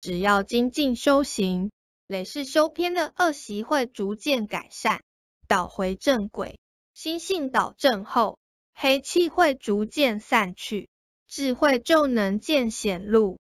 只要精进修行，累世修偏的恶习会逐渐改善，导回正轨。心性导正后，黑气会逐渐散去，智慧就能见显露。